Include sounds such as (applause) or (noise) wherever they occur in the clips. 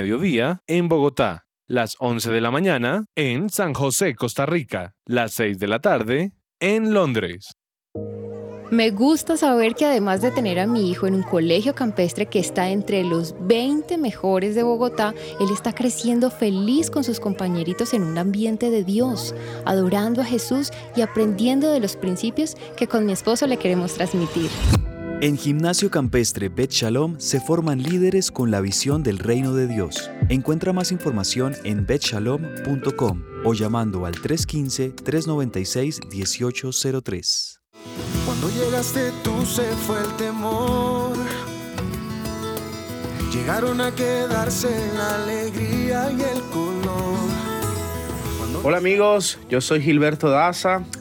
mediodía en Bogotá, las 11 de la mañana en San José, Costa Rica, las 6 de la tarde en Londres. Me gusta saber que además de tener a mi hijo en un colegio campestre que está entre los 20 mejores de Bogotá, él está creciendo feliz con sus compañeritos en un ambiente de Dios, adorando a Jesús y aprendiendo de los principios que con mi esposo le queremos transmitir. En Gimnasio Campestre Bet Shalom se forman líderes con la visión del reino de Dios. Encuentra más información en betshalom.com o llamando al 315-396-1803. Cuando llegaste tú se fue el temor. Llegaron a quedarse la alegría y el color. Hola amigos, yo soy Gilberto Daza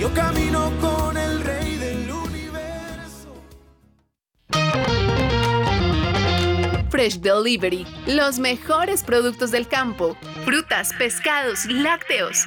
Yo camino con el rey del universo. Fresh Delivery, los mejores productos del campo, frutas, pescados, lácteos.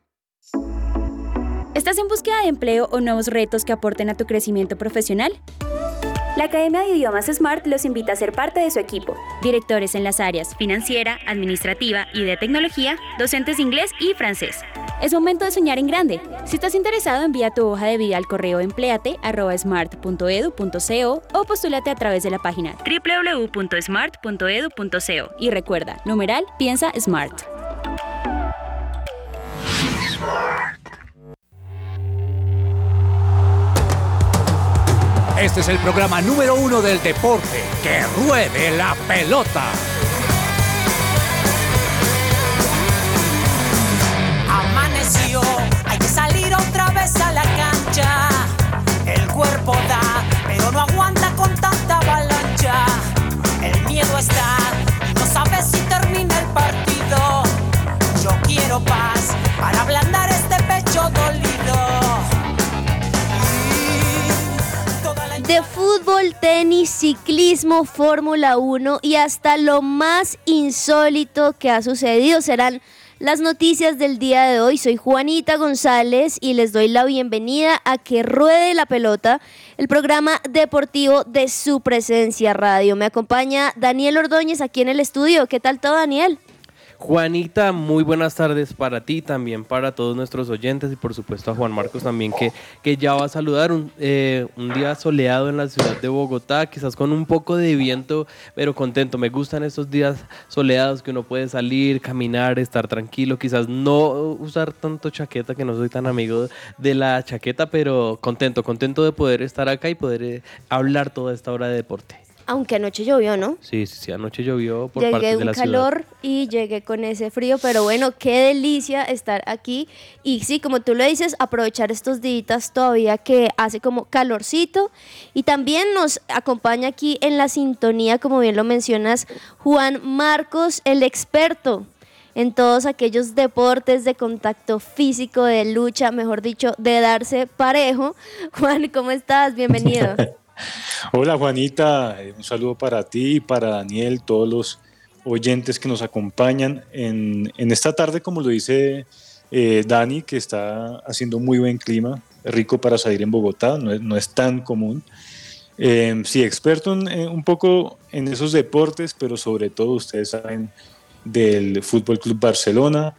¿Estás en búsqueda de empleo o nuevos retos que aporten a tu crecimiento profesional? La Academia de Idiomas Smart los invita a ser parte de su equipo. Directores en las áreas financiera, administrativa y de tecnología, docentes de inglés y francés. Es momento de soñar en grande. Si estás interesado, envía tu hoja de vida al correo empleate.smart.edu.co o postúlate a través de la página www.smart.edu.co. Y recuerda, numeral, piensa Smart. Este es el programa número uno del deporte. ¡Que ruede la pelota! Amaneció, hay que salir otra vez a la cancha. El cuerpo da, pero no aguanta con tanta avalancha. El miedo está no sabes si termina el partido. Yo quiero paz para ablandar fútbol, tenis, ciclismo, Fórmula 1 y hasta lo más insólito que ha sucedido serán las noticias del día de hoy. Soy Juanita González y les doy la bienvenida a Que Ruede la Pelota, el programa deportivo de su presencia radio. Me acompaña Daniel Ordóñez aquí en el estudio. ¿Qué tal todo, Daniel? Juanita, muy buenas tardes para ti, también para todos nuestros oyentes y por supuesto a Juan Marcos también que, que ya va a saludar un, eh, un día soleado en la ciudad de Bogotá, quizás con un poco de viento, pero contento. Me gustan estos días soleados que uno puede salir, caminar, estar tranquilo, quizás no usar tanto chaqueta, que no soy tan amigo de la chaqueta, pero contento, contento de poder estar acá y poder eh, hablar toda esta hora de deporte. Aunque anoche llovió, ¿no? Sí, sí, sí, anoche llovió por llegué partes de un la calor ciudad. y llegué con ese frío, pero bueno, qué delicia estar aquí. Y sí, como tú lo dices, aprovechar estos días todavía que hace como calorcito. Y también nos acompaña aquí en la sintonía, como bien lo mencionas, Juan Marcos, el experto en todos aquellos deportes de contacto físico, de lucha, mejor dicho, de darse parejo. (laughs) Juan, ¿cómo estás? Bienvenido. (laughs) Hola Juanita, eh, un saludo para ti y para Daniel, todos los oyentes que nos acompañan en, en esta tarde, como lo dice eh, Dani, que está haciendo muy buen clima, rico para salir en Bogotá, no es, no es tan común. Eh, sí, experto en, en un poco en esos deportes, pero sobre todo ustedes saben del Fútbol Club Barcelona,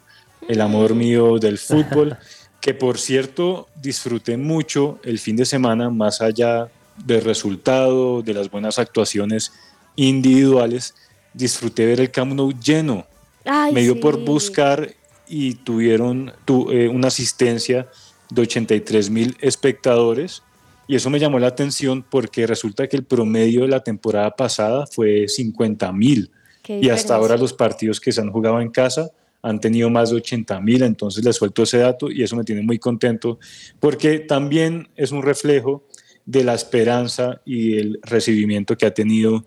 el amor mío del fútbol, (laughs) que por cierto disfruté mucho el fin de semana, más allá del resultado, de las buenas actuaciones individuales, disfruté ver el Camp Nou lleno. Ay, me dio por sí. buscar y tuvieron tu- eh, una asistencia de 83 mil espectadores. Y eso me llamó la atención porque resulta que el promedio de la temporada pasada fue 50 mil. Y hasta ahora los partidos que se han jugado en casa han tenido más de 80 mil, entonces les suelto ese dato y eso me tiene muy contento porque también es un reflejo de la esperanza y el recibimiento que ha tenido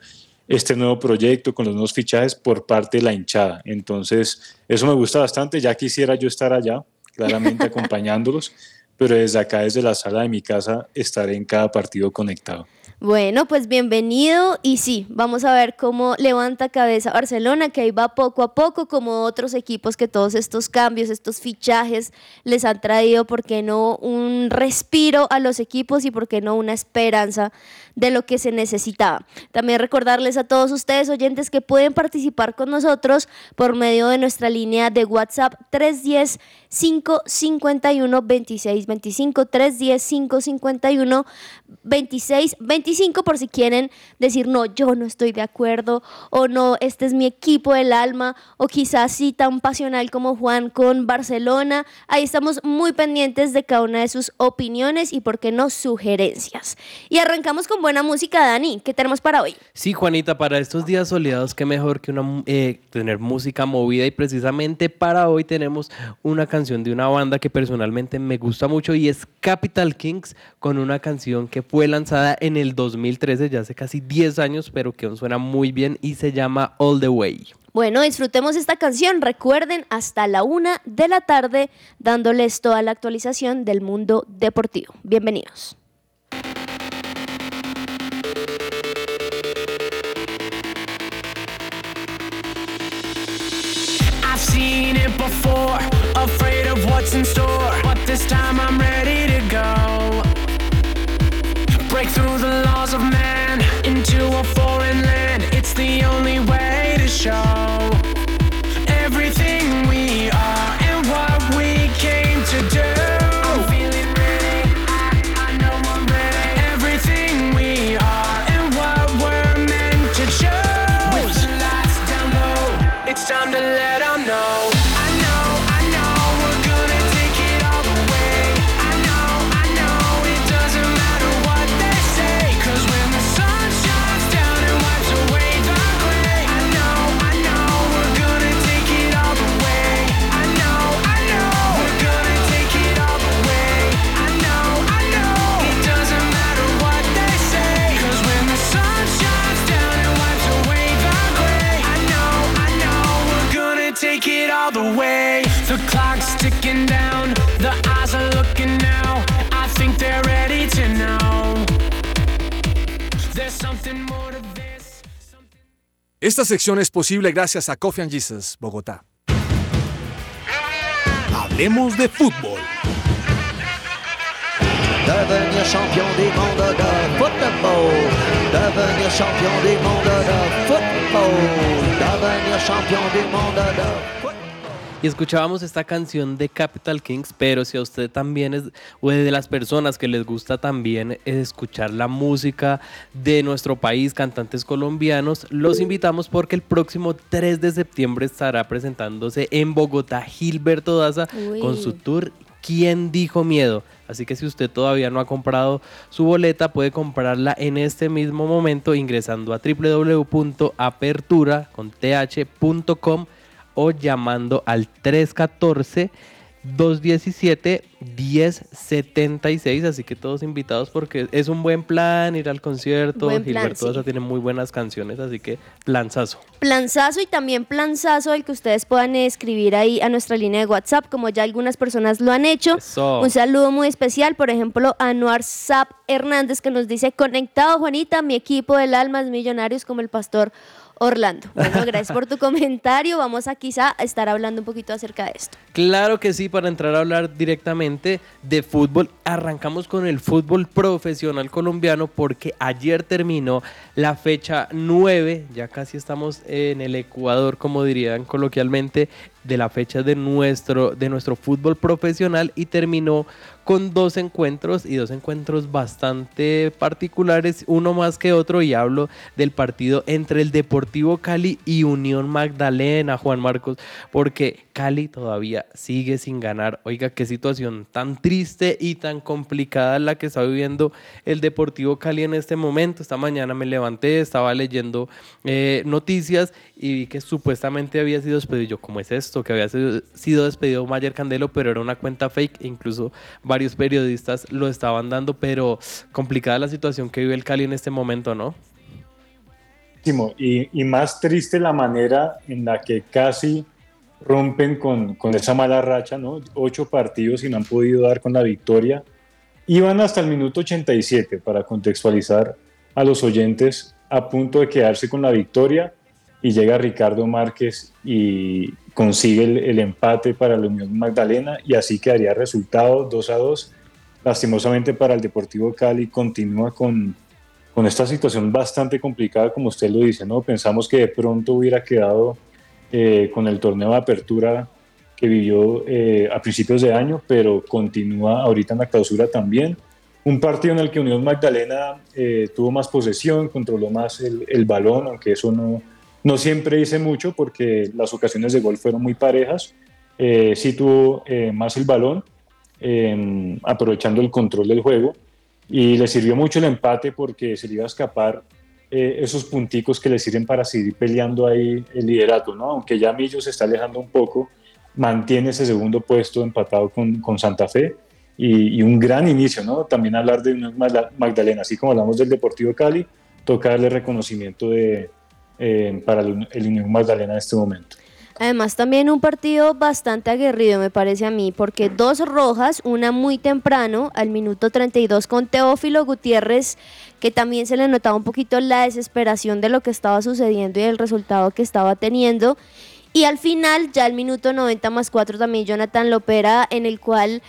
este nuevo proyecto con los nuevos fichajes por parte de la hinchada. Entonces, eso me gusta bastante, ya quisiera yo estar allá, claramente (laughs) acompañándolos, pero desde acá, desde la sala de mi casa, estaré en cada partido conectado. Bueno, pues bienvenido y sí, vamos a ver cómo levanta cabeza Barcelona, que ahí va poco a poco, como otros equipos que todos estos cambios, estos fichajes les han traído, ¿por qué no un respiro a los equipos y por qué no una esperanza de lo que se necesitaba? También recordarles a todos ustedes oyentes que pueden participar con nosotros por medio de nuestra línea de WhatsApp 310 551 2625 310 551 2625 por si quieren decir no, yo no estoy de acuerdo o no, este es mi equipo del alma o quizás sí tan pasional como Juan con Barcelona. Ahí estamos muy pendientes de cada una de sus opiniones y por qué no sugerencias. Y arrancamos con buena música, Dani. ¿Qué tenemos para hoy? Sí, Juanita, para estos días soleados, qué mejor que una, eh, tener música movida y precisamente para hoy tenemos una canción de una banda que personalmente me gusta mucho y es Capital Kings con una canción que fue lanzada en el 2013, ya hace casi 10 años, pero que aún suena muy bien y se llama All the Way. Bueno, disfrutemos esta canción. Recuerden, hasta la una de la tarde, dándoles toda la actualización del mundo deportivo. Bienvenidos. I've seen it before, afraid of what's in store. But this time I'm ready. Break through the laws of man Esta sección es posible gracias a Coffee and Jesus, Bogotá. Hablemos de fútbol. Devenir champion du monde de football. Devenir champion du monde de football. Devenir champion du monde de Y escuchábamos esta canción de Capital Kings, pero si a usted también es o es de las personas que les gusta también escuchar la música de nuestro país, cantantes colombianos, los invitamos porque el próximo 3 de septiembre estará presentándose en Bogotá Gilberto Daza Uy. con su tour ¿Quién dijo miedo? Así que si usted todavía no ha comprado su boleta, puede comprarla en este mismo momento ingresando a www.apertura con th.com o llamando al 314 217 1076, así que todos invitados porque es un buen plan ir al concierto. Buen plan, Gilberto sí. Daza tiene muy buenas canciones, así que planzazo. Planzazo y también planzazo el que ustedes puedan escribir ahí a nuestra línea de WhatsApp, como ya algunas personas lo han hecho. Eso. Un saludo muy especial, por ejemplo, a Anuar Zap Hernández que nos dice, conectado Juanita, mi equipo del Almas Millonarios como el pastor Orlando. Bueno, gracias por tu comentario. Vamos a quizá estar hablando un poquito acerca de esto. Claro que sí, para entrar a hablar directamente de fútbol, arrancamos con el fútbol profesional colombiano porque ayer terminó la fecha 9, ya casi estamos en el Ecuador, como dirían coloquialmente, de la fecha de nuestro, de nuestro fútbol profesional y terminó con dos encuentros y dos encuentros bastante particulares, uno más que otro, y hablo del partido entre el Deportivo Cali y Unión Magdalena, Juan Marcos, porque Cali todavía sigue sin ganar. Oiga, qué situación tan triste y tan complicada la que está viviendo el Deportivo Cali en este momento. Esta mañana me levanté, estaba leyendo eh, noticias y vi que supuestamente había sido despedido. Yo, ¿cómo es esto? Que había sido despedido Mayer Candelo, pero era una cuenta fake. Incluso varios periodistas lo estaban dando, pero complicada la situación que vive el Cali en este momento, ¿no? Y, y más triste la manera en la que casi rompen con, con, esa mala racha, ¿no? Ocho partidos y no han podido dar con la victoria. Iban hasta el minuto 87 para contextualizar a los oyentes a punto de quedarse con la victoria y llega Ricardo Márquez y consigue el, empate para la Unión Magdalena y así quedaría resultado 2 a 2. Lastimosamente para el Deportivo Cali continúa con, con esta situación bastante complicada, como usted lo dice, ¿no? Pensamos que de pronto hubiera quedado eh, con el torneo de apertura que vivió eh, a principios de año, pero continúa ahorita en la clausura también. Un partido en el que Unión Magdalena eh, tuvo más posesión, controló más el, el balón, aunque eso no, no siempre hice mucho porque las ocasiones de gol fueron muy parejas. Eh, sí tuvo eh, más el balón, em, aprovechando el control del juego. Y le sirvió mucho el empate porque se le iba a escapar eh, esos punticos que le sirven para seguir peleando ahí el liderato, ¿no? Aunque ya Millo se está alejando un poco, mantiene ese segundo puesto empatado con, con Santa Fe y, un gran inicio, ¿no? También hablar de Magdalena, así como hablamos del Deportivo Cali, toca darle reconocimiento de, eh, para el, Unión Magdalena en este momento. Además, también un partido bastante aguerrido, me parece a mí, porque dos rojas, una muy temprano, al minuto 32, con Teófilo Gutiérrez, que también se le notaba un poquito la desesperación de lo que estaba sucediendo y el resultado que estaba teniendo. Y al final, ya al minuto 90 más 4, también Jonathan Lopera, en el cual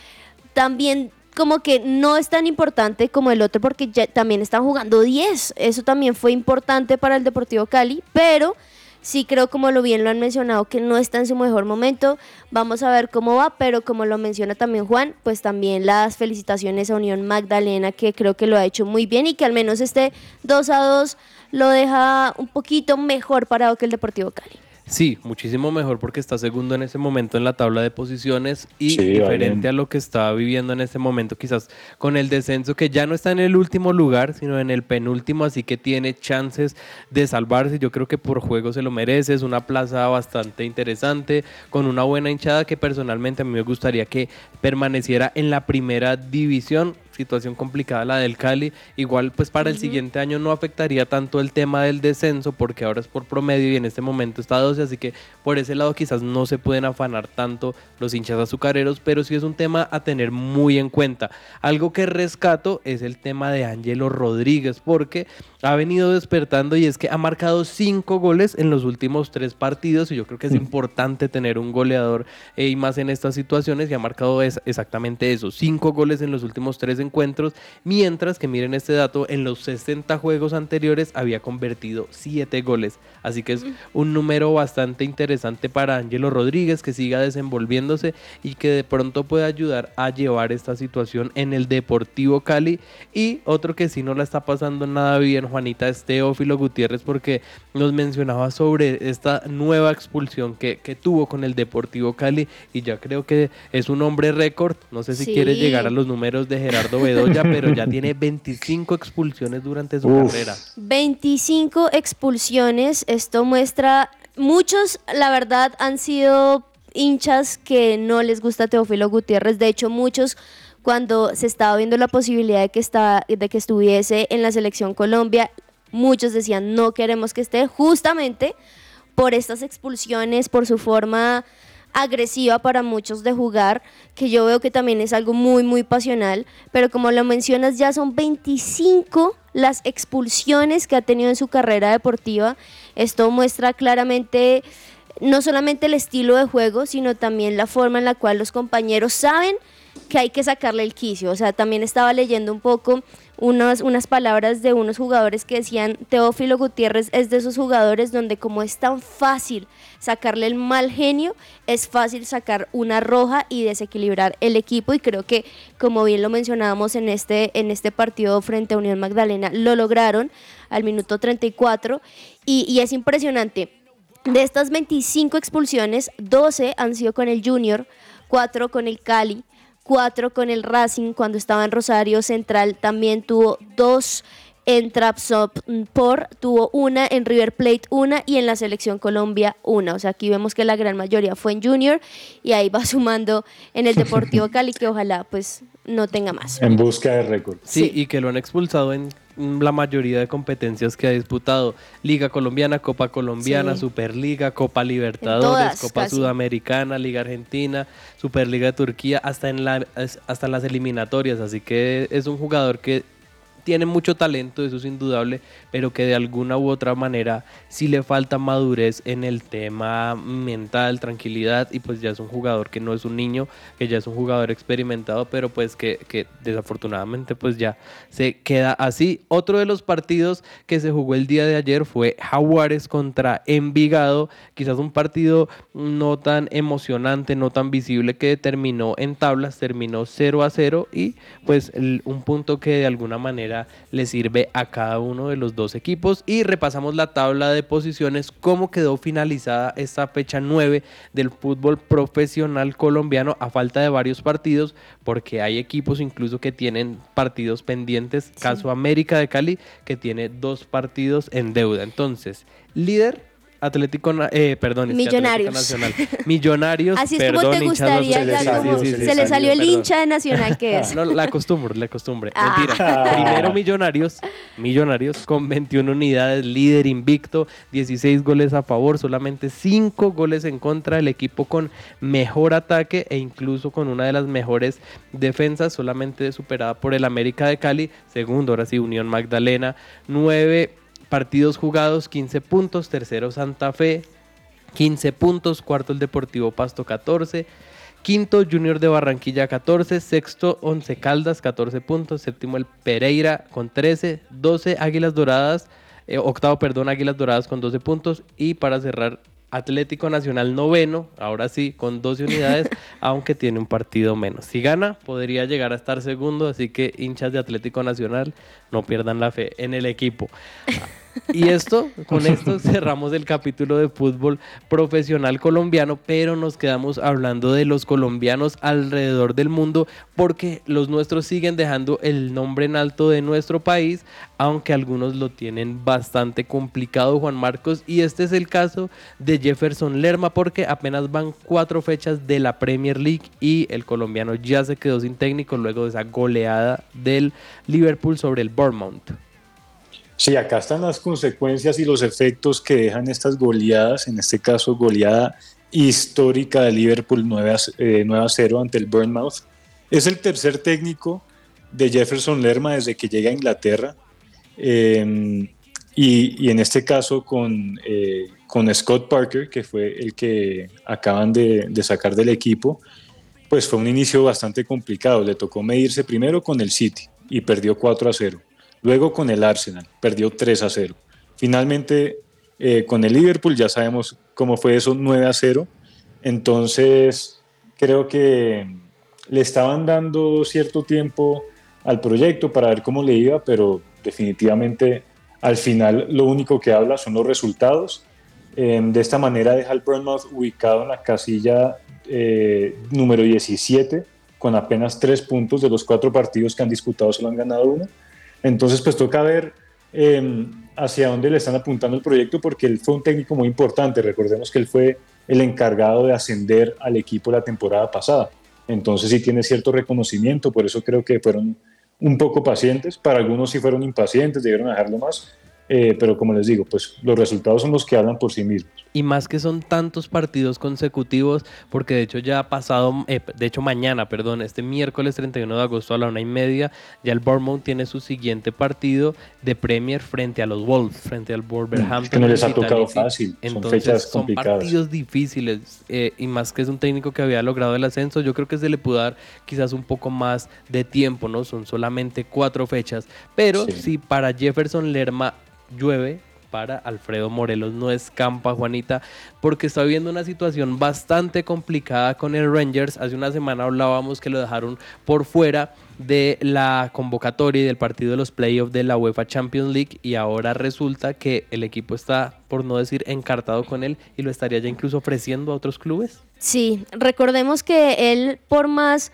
también como que no es tan importante como el otro porque ya también están jugando 10. Eso también fue importante para el Deportivo Cali, pero sí creo como lo bien lo han mencionado que no está en su mejor momento. Vamos a ver cómo va, pero como lo menciona también Juan, pues también las felicitaciones a Unión Magdalena que creo que lo ha hecho muy bien y que al menos este 2 a 2 lo deja un poquito mejor parado que el Deportivo Cali. Sí, muchísimo mejor porque está segundo en ese momento en la tabla de posiciones y diferente a lo que está viviendo en este momento, quizás con el descenso que ya no está en el último lugar, sino en el penúltimo, así que tiene chances de salvarse. Yo creo que por juego se lo merece, es una plaza bastante interesante, con una buena hinchada que personalmente a mí me gustaría que permaneciera en la primera división situación complicada la del Cali. Igual pues para el siguiente año no afectaría tanto el tema del descenso porque ahora es por promedio y en este momento está 12, así que por ese lado quizás no se pueden afanar tanto los hinchas azucareros, pero sí es un tema a tener muy en cuenta. Algo que rescato es el tema de Ángelo Rodríguez porque ha venido despertando y es que ha marcado cinco goles en los últimos tres partidos y yo creo que es importante tener un goleador eh, y más en estas situaciones y ha marcado es exactamente eso, cinco goles en los últimos tres encuentros, mientras que miren este dato, en los 60 juegos anteriores había convertido siete goles, así que es un número bastante interesante para Ángelo Rodríguez que siga desenvolviéndose y que de pronto pueda ayudar a llevar esta situación en el Deportivo Cali. Y otro que si no la está pasando nada bien Juanita es Teófilo Gutiérrez porque nos mencionaba sobre esta nueva expulsión que, tuvo con el Deportivo Cali y ya creo que es un hombre récord. No sé si quiere llegar a los números de Gerardo Bedoya, pero ya tiene 25 expulsiones durante su carrera. 25 expulsiones, esto muestra, muchos la verdad han sido hinchas que no les gusta Teófilo Gutiérrez, de hecho muchos cuando se estaba viendo la posibilidad de que, estaba, de que estuviese en la selección Colombia, muchos decían no queremos que esté justamente por estas expulsiones, por su forma agresiva para muchos de jugar, que yo veo que también es algo muy, muy pasional, pero como lo mencionas, ya son 25 las expulsiones que ha tenido en su carrera deportiva. Esto muestra claramente no solamente el estilo de juego, sino también la forma en la cual los compañeros saben que hay que sacarle el quicio. O sea, también estaba leyendo un poco unas, unas palabras de unos jugadores que decían, Teófilo Gutiérrez es de esos jugadores donde como es tan fácil sacarle el mal genio, es fácil sacar una roja y desequilibrar el equipo y creo que como bien lo mencionábamos en este, en este partido frente a Unión Magdalena, lo lograron al minuto 34 y, y es impresionante. De estas 25 expulsiones, 12 han sido con el Junior, 4 con el Cali, cuatro con el Racing cuando estaba en Rosario Central, también tuvo dos en por tuvo una en River Plate, una y en la selección Colombia, una. O sea, aquí vemos que la gran mayoría fue en Junior y ahí va (laughs) sumando en el Deportivo (laughs) Cali, que ojalá pues no tenga más. En busca de récord. Sí, y que lo han expulsado en la mayoría de competencias que ha disputado. Liga Colombiana, Copa Colombiana, Sí. Superliga, Copa Libertadores, todas, Copa casi. Sudamericana, Liga Argentina, Superliga de Turquía, hasta en, la, hasta en las eliminatorias. Así que es un jugador que tiene mucho talento, eso es indudable, pero que de alguna u otra manera sí le falta madurez en el tema mental, tranquilidad, y pues ya es un jugador que no es un niño, que ya es un jugador experimentado, pero pues que, que desafortunadamente pues ya se queda así. Otro de los partidos que se jugó el día de ayer fue Jaguares contra Envigado, quizás un partido no tan emocionante, no tan visible que terminó en tablas, terminó 0 a 0 y pues un punto que de alguna manera le sirve a cada uno de los dos equipos y repasamos la tabla de posiciones, cómo quedó finalizada esta fecha 9 del fútbol profesional colombiano a falta de varios partidos, porque hay equipos incluso que tienen partidos pendientes, caso América de Cali, que tiene dos partidos en deuda. Entonces, líder. Atlético, eh, perdón, que Atlético Millonarios. Nacional. Millonarios, (laughs) Así es perdón, como te gustaría, ya como Sí, sí, sí, se le salió el perdón. hincha de Nacional que es. (laughs) No, la costumbre, la costumbre. Ah. Mentira. (laughs) Primero Millonarios, Millonarios con 21 unidades, líder invicto, 16 goles a favor, solamente 5 goles en contra, el equipo con mejor ataque e incluso con una de las mejores defensas, solamente superada por el América de Cali, segundo, ahora sí, Unión Magdalena, 9 partidos jugados, 15 puntos, tercero Santa Fe, 15 puntos, cuarto el Deportivo Pasto 14, quinto Junior de Barranquilla 14, sexto Once Caldas 14 puntos, séptimo el Pereira con 13, 12 Águilas Doradas, eh, octavo perdón Águilas Doradas con 12 puntos y para cerrar Atlético Nacional noveno, ahora sí con 12 unidades, (laughs) aunque tiene un partido menos. Si gana podría llegar a estar segundo, así que hinchas de Atlético Nacional no pierdan la fe en el equipo. Y esto, con esto cerramos el capítulo de fútbol profesional colombiano, pero nos quedamos hablando de los colombianos alrededor del mundo porque los nuestros siguen dejando el nombre en alto de nuestro país, aunque algunos lo tienen bastante complicado, Juan Marcos, y este es el caso de Jefferson Lerma porque apenas van cuatro fechas de la Premier League y el colombiano ya se quedó sin técnico luego de esa goleada del Liverpool sobre el Bournemouth. Sí, acá están las consecuencias y los efectos que dejan estas goleadas, en este caso goleada histórica de Liverpool 9 a, eh, 9 a 0 ante el Bournemouth. Es el tercer técnico de Jefferson Lerma desde que llega a Inglaterra eh, y, y en este caso con, eh, con Scott Parker, que fue el que acaban de, de sacar del equipo, pues fue un inicio bastante complicado. Le tocó medirse primero con el City y perdió 4 a 0. Luego con el Arsenal, perdió 3 a 0. Finalmente eh, con el Liverpool ya sabemos cómo fue eso 9 a 0. Entonces creo que le estaban dando cierto tiempo al proyecto para ver cómo le iba, pero definitivamente al final lo único que habla son los resultados. Eh, de esta manera deja al Bournemouth ubicado en la casilla eh, número 17 con apenas tres puntos de los cuatro partidos que han disputado, solo han ganado uno. Entonces, pues toca ver eh, hacia dónde le están apuntando el proyecto, porque él fue un técnico muy importante. Recordemos que él fue el encargado de ascender al equipo la temporada pasada. Entonces, sí tiene cierto reconocimiento, por eso creo que fueron un poco pacientes. Para algunos sí fueron impacientes, debieron dejarlo más. eh, pero como les digo, pues los resultados son los que hablan por sí mismos. Y más que son tantos partidos consecutivos, porque de hecho ya ha pasado, eh, de hecho mañana, perdón, este miércoles 31 de agosto a la una y media, ya el Bournemouth tiene su siguiente partido de Premier frente a los Wolves, frente al Wolverhampton. Es que no les ha tocado fácil, son Entonces son complicadas. partidos difíciles eh, y más que es un técnico que había logrado el ascenso, yo creo que se le pudo dar quizás un poco más de tiempo, ¿no? Son solamente cuatro fechas, pero Sí. si para Jefferson Lerma llueve, para Alfredo Morelos no escampa, Juanita, porque está viviendo una situación bastante complicada con el Rangers. Hace una semana hablábamos que lo dejaron por fuera de la convocatoria y del partido de los playoffs de la UEFA Champions League y ahora resulta que el equipo está, por no decir, encartado con él y lo estaría ya incluso ofreciendo a otros clubes. Sí, recordemos que él, por más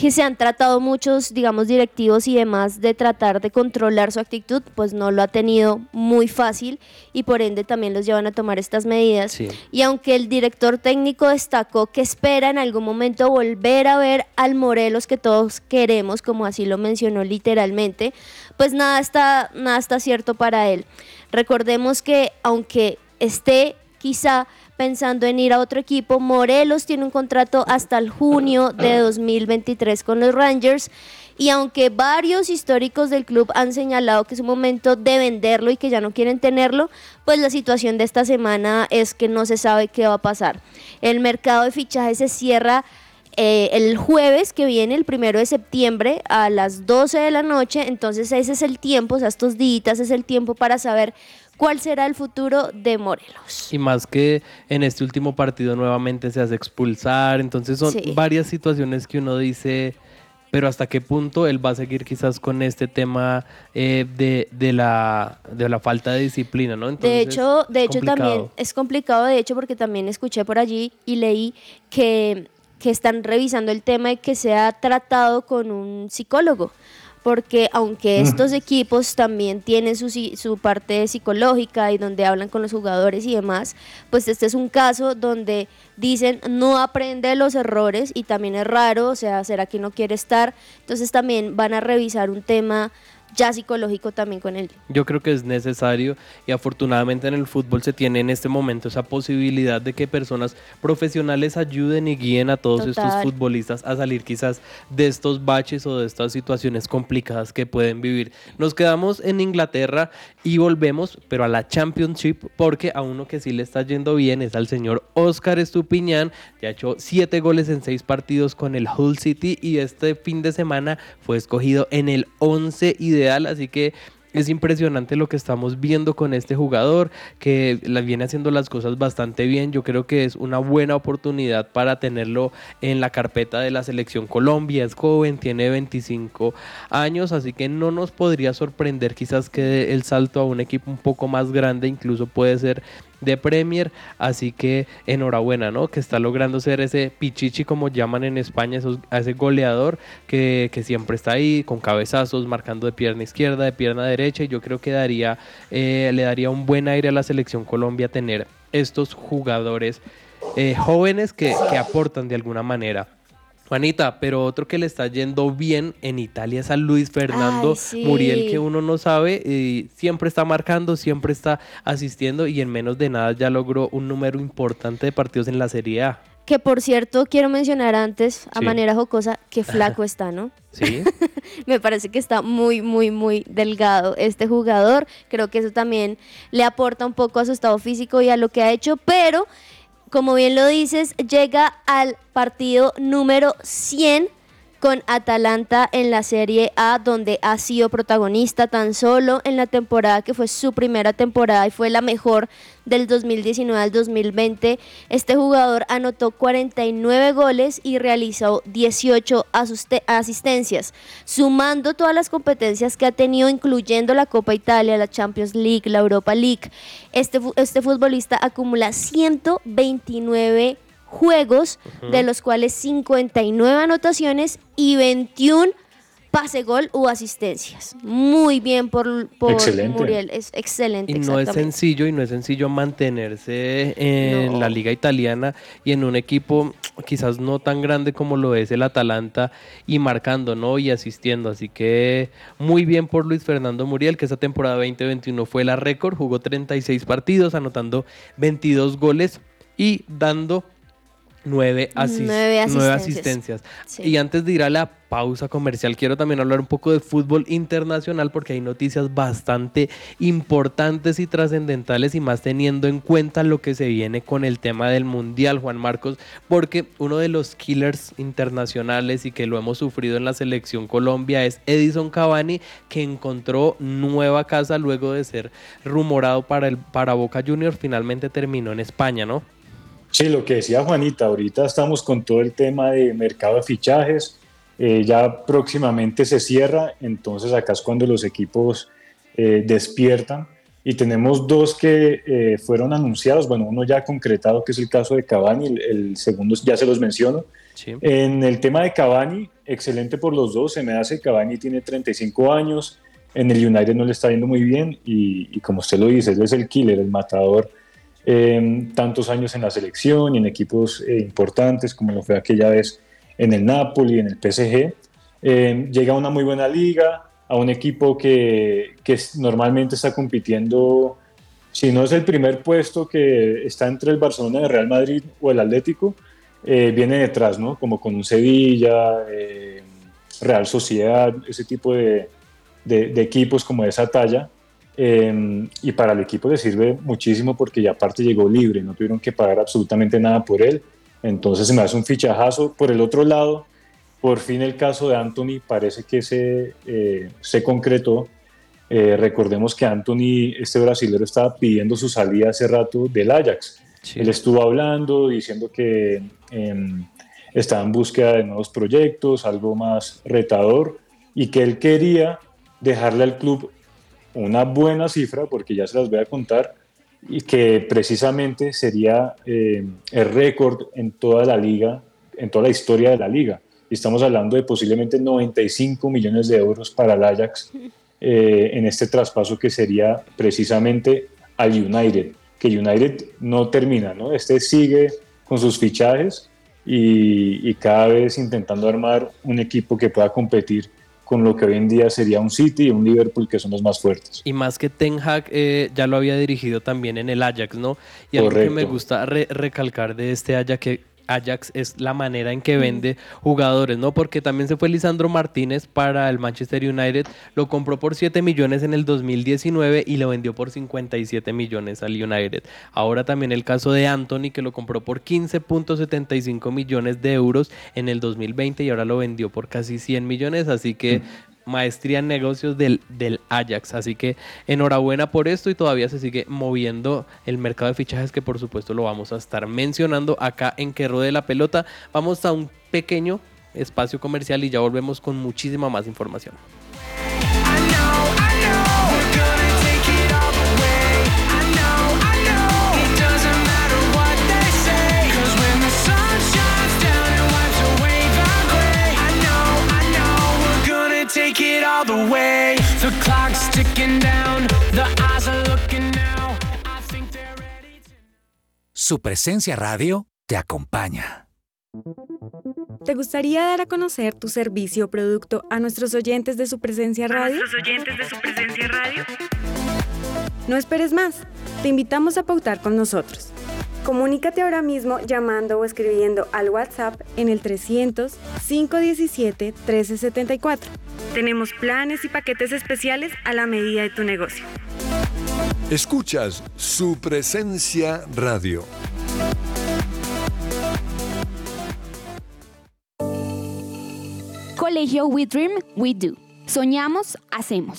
que se han tratado muchos, digamos, directivos y demás de tratar de controlar su actitud, pues no lo ha tenido muy fácil y por ende también los llevan a tomar estas medidas. Sí. Y aunque el director técnico destacó que espera en algún momento volver a ver al Morelos que todos queremos, como así lo mencionó literalmente, pues nada está, nada está cierto para él. Recordemos que aunque esté quizá pensando en ir a otro equipo, Morelos tiene un contrato hasta el junio de 2023 con los Rangers. Y aunque varios históricos del club han señalado que es un momento de venderlo y que ya no quieren tenerlo, pues la situación de esta semana es que no se sabe qué va a pasar. El mercado de fichajes se cierra eh, el jueves que viene, el primero de septiembre, a las 12 de la noche. Entonces ese es el tiempo, o sea, estos días es el tiempo para saber cuál será el futuro de Morelos. Y más que en este último partido nuevamente se hace expulsar, entonces son Sí. varias situaciones que uno dice, pero hasta qué punto él va a seguir quizás con este tema eh, de, de la, de la falta de disciplina, ¿no? De hecho, de hecho complicado. también es complicado, de hecho, porque también escuché por allí y leí que, que están revisando el tema de que sea tratado con un psicólogo. Porque aunque Mm. estos equipos también tienen su, su parte psicológica y donde hablan con los jugadores y demás, pues este es un caso donde dicen no aprende de los errores y también es raro, o sea, será que no quiere estar. Entonces también van a revisar un tema ya psicológico también con él. Yo creo que es necesario y afortunadamente en el fútbol se tiene en este momento esa posibilidad de que personas profesionales ayuden y guíen a todos estos futbolistas a salir quizás de estos baches o de estas situaciones complicadas que pueden vivir. Nos quedamos en Inglaterra y volvemos, pero a la Championship, porque a uno que sí le está yendo bien es al señor Oscar Estupiñán, ya ha hecho siete goles en seis partidos con el Hull City y este fin de semana fue escogido en el 11 así que es impresionante lo que estamos viendo con este jugador que viene haciendo las cosas bastante bien. Yo creo que es una buena oportunidad para tenerlo en la carpeta de la selección Colombia. Es joven, tiene 25 años, así que no nos podría sorprender quizás que el salto a un equipo un poco más grande, incluso puede ser de Premier, así que enhorabuena, ¿no? Que está logrando ser ese pichichi como llaman en España, esos, a ese goleador que, que siempre está ahí con cabezazos, marcando de pierna izquierda, de pierna derecha, y yo creo que daría, eh, le daría un buen aire a la selección Colombia tener estos jugadores eh, jóvenes que, que aportan de alguna manera. Juanita, pero otro que le está yendo bien en Italia es a Luis Fernando Ay, sí. Muriel, que uno no sabe, y siempre está marcando, siempre está asistiendo y en menos de nada ya logró un número importante de partidos en la Serie A. Que por cierto, quiero mencionar antes, a Sí. manera jocosa, que flaco (laughs) está, ¿no? ¿Sí? (laughs) Me parece que está muy, muy, muy delgado este jugador. Creo que eso también le aporta un poco a su estado físico y a lo que ha hecho, pero como bien lo dices, llega al partido número 100 con Atalanta en la Serie A, donde ha sido protagonista tan solo en la temporada que fue su primera temporada y fue la mejor del 2019 al 2020. Este jugador anotó 49 goles y realizó 18 asuste- asistencias, sumando todas las competencias que ha tenido, incluyendo la Copa Italia, la Champions League, la Europa League. Este, este futbolista acumula 129 juegos, de los cuales 59 anotaciones y 21 pase gol u asistencias. Muy bien por, por Excelente. Muriel, es excelente. Y no es sencillo, y no es sencillo mantenerse en No. la liga italiana y en un equipo quizás no tan grande como lo es el Atalanta y marcando, ¿no? Y asistiendo. Así que muy bien por Luis Fernando Muriel, que esa temporada 2021 fue la récord, jugó 36 partidos, anotando 22 goles y dando 9, Nueve asistencias. asistencias. Sí. Y antes de ir a la pausa comercial, quiero también hablar un poco de fútbol internacional porque hay noticias bastante importantes y trascendentales y más teniendo en cuenta lo que se viene con el tema del Mundial, Juan Marcos, porque uno de los killers internacionales y que lo hemos sufrido en la selección Colombia es Edison Cavani, que encontró nueva casa luego de ser rumorado para, el, para Boca Juniors, finalmente terminó en España, ¿no? Sí, lo que decía Juanita, ahorita estamos con todo el tema de mercado de fichajes, eh, ya próximamente se cierra, entonces acá es cuando los equipos eh, despiertan y tenemos dos que eh, fueron anunciados, bueno, uno ya concretado que es el caso de Cavani, el, el segundo ya se los menciono. En el tema de Cavani, excelente por los dos, se me hace, Cavani tiene 35 años, en el United no le está yendo muy bien y, y como usted lo dice, él es el killer, el matador eh, tantos años en la selección y en equipos eh, importantes como lo fue aquella vez en el Napoli, en el PSG. Eh, llega a una muy buena liga, a un equipo que, que normalmente está compitiendo, si no es el primer puesto que está entre el Barcelona, el Real Madrid o el Atlético, eh, viene detrás, ¿no? Como con un Sevilla, eh, Real Sociedad, ese tipo de, de- de equipos como de esa talla. Eh, y para el equipo le sirve muchísimo porque ya aparte llegó libre, no tuvieron que pagar absolutamente nada por él. Entonces se me hace un fichajazo. Por el otro lado, por fin el caso de Anthony parece que se, eh, se concretó. Eh, recordemos que Anthony, este brasilero, estaba pidiendo su salida hace rato del Ajax. Él estuvo hablando, diciendo que em, estaba en búsqueda de nuevos proyectos, algo más retador, y que él quería dejarle al club una buena cifra, porque ya se las voy a contar, y que precisamente sería eh, el récord en toda la liga, en toda la historia de la liga. Y estamos hablando de posiblemente 95 millones de euros para el Ajax eh, en este traspaso que sería precisamente al United, que United no termina, ¿no? Este sigue con sus fichajes y, y cada vez intentando armar un equipo que pueda competir con lo que hoy en día sería un City y un Liverpool que son los más fuertes. Y más que Ten Hag eh, ya lo había dirigido también en el Ajax, ¿no? Y algo que me Correcto. gusta re- recalcar de este Ajax que Ajax es la manera en que vende jugadores, ¿no? Porque también se fue Lisandro Martínez para el Manchester United, lo compró por 7 millones en el 2019 y lo vendió por 57 millones al United. Ahora también el caso de Anthony que lo compró por 15.75 millones de euros en el 2020 y ahora lo vendió por casi 100 millones, así que maestría en negocios del, del Ajax. Así que enhorabuena por esto y todavía se sigue moviendo el mercado de fichajes que por supuesto lo vamos a estar mencionando acá en Que Rode la Pelota. Vamos a un pequeño espacio comercial y ya volvemos con muchísima más información. All the way. The clock's ticking down. The eyes are looking now. I think they're ready. Su presencia radio te acompaña. ¿Te gustaría dar a conocer tu servicio o producto a nuestros oyentes de su presencia radio? oyentes de su presencia radio? No esperes más. Te invitamos a pautar con nosotros. Comunícate ahora mismo llamando o escribiendo al WhatsApp en el 300 517 1374. Tenemos planes y paquetes especiales a la medida de tu negocio. Escuchas su presencia radio. Colegio We Dream, We Do. Soñamos, hacemos.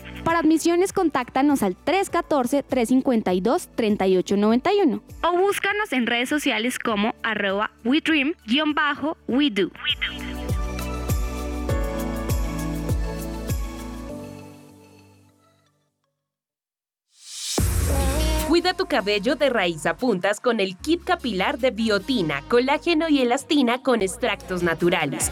Para admisiones, contáctanos al 314-352-3891 o búscanos en redes sociales como arroba WeDream-WeDo. Cuida tu cabello de raíz a puntas con el kit capilar de biotina, colágeno y elastina con extractos naturales.